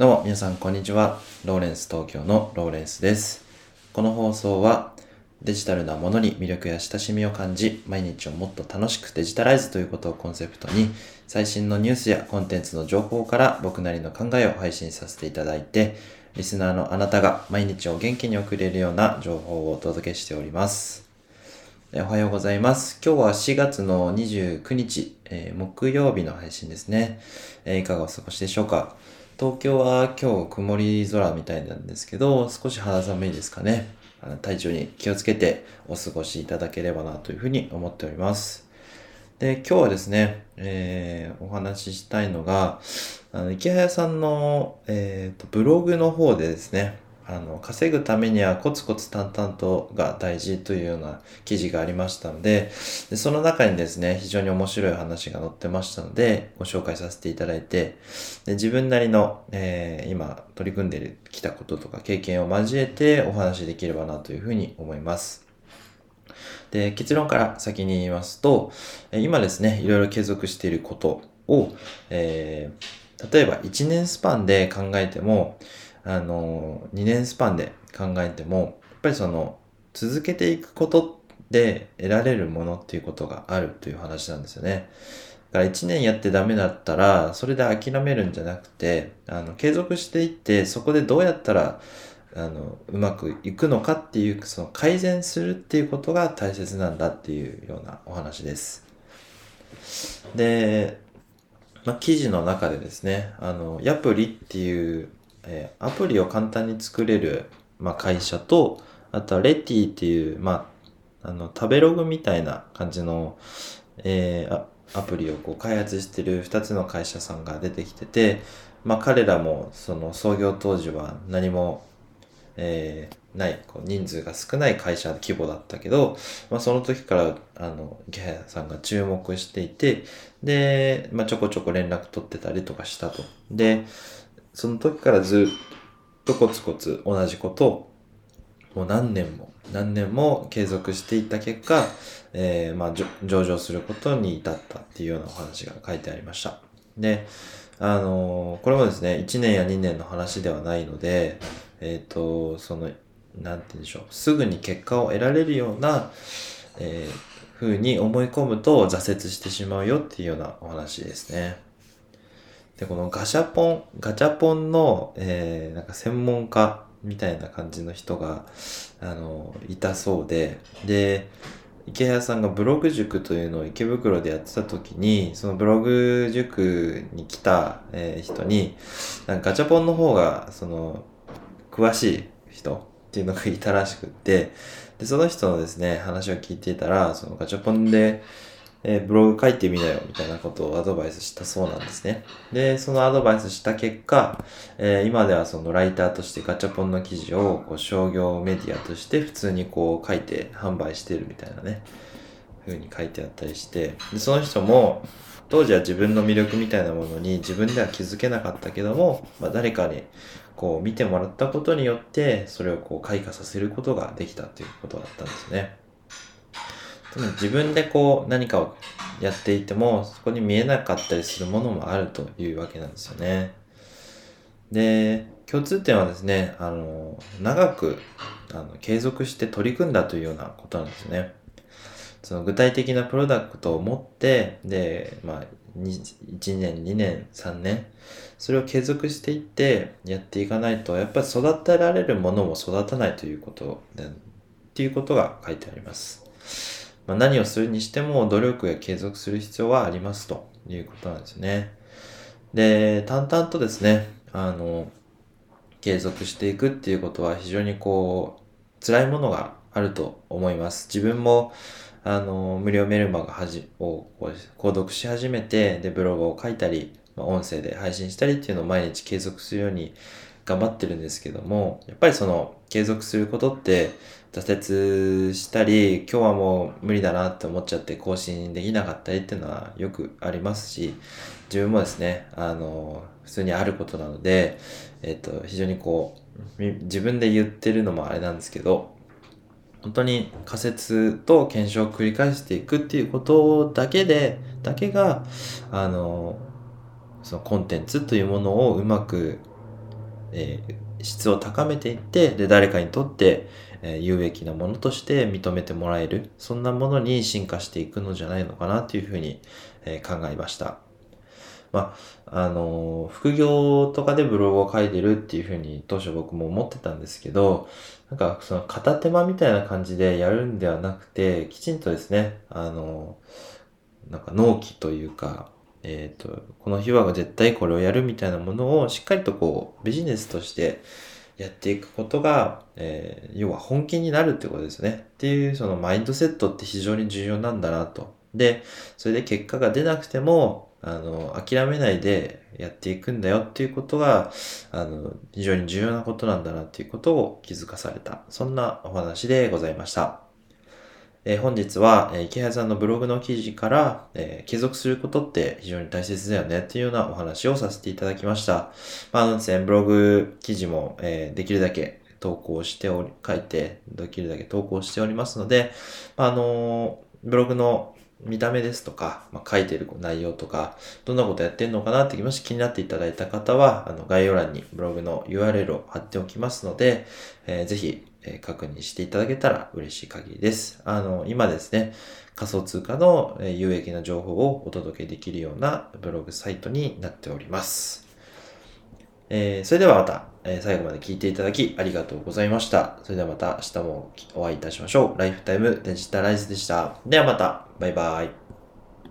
どうも皆さんこんにちは。ローレンス東京のローレンスです。この放送はデジタルなものに魅力や親しみを感じ、毎日をもっと楽しくデジタライズということをコンセプトに、最新のニュースやコンテンツの情報から僕なりの考えを配信させていただいて、リスナーのあなたが毎日を元気に送れるような情報をお届けしております。おはようございます。今日は4月の29日、えー木曜日の配信ですね、えーいかがお過ごしでしょうか？東京は今日曇り空みたいなんですけど、少し肌寒いですかね。あの体調に気をつけてお過ごしいただければなというふうに思っております。で、今日はですね、えーお話ししたいのが、あの、池早さんの、えーと、ブログの方でですね、あの、稼ぐためにはコツコツ淡々とが大事というような記事がありましたので、でその中にですね、非常に面白い話が載ってましたので、ご紹介させていただいて、で自分なりの、えー今取り組んできたこととか経験を交えてお話しできればなというふうに思います。で、結論から先に言いますと、今ですね、いろいろ継続していることを、えー例えば1年スパンで考えても、あの、2年スパンで考えても、やっぱりその、続けていくことで得られるものっていうことがあるという話なんですよね。だから1年やってダメだったら、それで諦めるんじゃなくて、あの、継続していって、そこでどうやったら、あの、うまくいくのかっていう、その改善するっていうことが大切なんだっていうようなお話です。で、まあ、記事の中でですね、あの、ヤプリっていう、えーアプリを簡単に作れる、まあ、会社と、あとはレティっていう、まあ、あの、食べログみたいな感じの、えーアプリをこう開発してる2つの会社さんが出てきてて、まあ、彼らもその創業当時は何も、えーないこう人数が少ない会社規模だったけど、まあ、その時からあの池谷さんが注目していてで、まあ、ちょこちょこ連絡取ってたりとかしたと。でその時からずっとコツコツ同じことをもう何年も何年も継続していった結果、えーまあ、上場することに至ったっていうようなお話が書いてありました。で、あのーこれもですね、1年や2年の話ではないので、えっ、と、その、なんて言うんでしょう、すぐに結果を得られるような、えー、風に思い込むと挫折してしまうよっていうようなお話ですね。で、このガシャポン、ガチャポンの、えー、なんか専門家みたいな感じの人が、あの、いたそうで、で、池谷さんがブログ塾というのを池袋でやってた時に、そのブログ塾に来た、えー人に、なんかガチャポンの方が、その、詳しい人っていうのがいたらしくって、で、その人のですね、話を聞いていたら、そのガチャポンで、えーブログ書いてみなよみたいなことをアドバイスしたそうなんですね。で、そのアドバイスした結果、えー今ではそのライターとしてガチャポンの記事をこう商業メディアとして普通にこう書いて販売してるみたいなね、風に書いてあったりして、でその人も当時は自分の魅力みたいなものに自分では気づけなかったけども、まあ、誰かにこう見てもらったことによってそれをこう開花させることができたということだったんですね。でも自分でこう何かをやっていてもそこに見えなかったりするものもあるというわけなんですよね。で、共通点はですね、あの、長くあの継続して取り組んだというようなことなんですね。その具体的なプロダクトを持って、で、まあ、1年、2年、3年、それを継続していってやっていかないと、やっぱり育てられるものも育たないということで、っていうことが書いてあります。まあ、何をするにしても努力や継続する必要はありますということなんですね。で、淡々とですね、あの、継続していくっていうことは非常にこう、辛いものがあると思います。自分も、あの、無料メルマガを購読し始めて、で、ブログを書いたり、まあ音声で配信したりっていうのを毎日継続するように頑張ってるんですけども、やっぱりその継続することって挫折したり、今日はもう無理だなって思っちゃって更新できなかったりっていうのはよくありますし、自分もですね、あの、普通にあることなので、えっと、非常にこう、自分で言ってるのもあれなんですけど、本当に仮説と検証を繰り返していくっていうことだけで、だけが、あの、そのコンテンツというものをうまくえー、質を高めていって、で、誰かにとって、えー、有益なものとして認めてもらえる、そんなものに進化していくのじゃないのかなというふうに、えー、考えました。まあ、あの、副業とかでブログを書いてるっていうふうに当初僕も思ってたんですけど、なんかその片手間みたいな感じでやるんではなくて、きちんとですね、あの、なんか納期というか、えっ、ー、と、この日は絶対これをやるみたいなものをしっかりとこうビジネスとしてやっていくことが、えー、要は本気になるってことですね。っていうそのマインドセットって非常に重要なんだなと。で、それで結果が出なくても、あの、諦めないでやっていくんだよっていうことが、あの、非常に重要なことなんだなっていうことを気づかされた。そんなお話でございました。えー、本日は、えー、池谷さんのブログの記事から、えー、継続することって非常に大切だよねっていうようなお話をさせていただきました。まあ、あのですね、ブログ記事も、えー、できるだけ投稿しており、書いて、できるだけ投稿しておりますので、まあのブログの見た目ですとか、まあ、書いてる内容とか、どんなことやってんのかなってもし気になっていただいた方は、あの概要欄にブログの URL を貼っておきますので、えー、ぜひえ確認していただけたら嬉しい限りです。あの、今ですね、仮想通貨の有益な情報をお届けできるようなブログサイトになっております。えー、それではまた、えー、最後まで聞いていただきありがとうございました。それではまた明日もお会いいたしましょう。ライフタイムデジタライズでした。ではまた、バイバイ。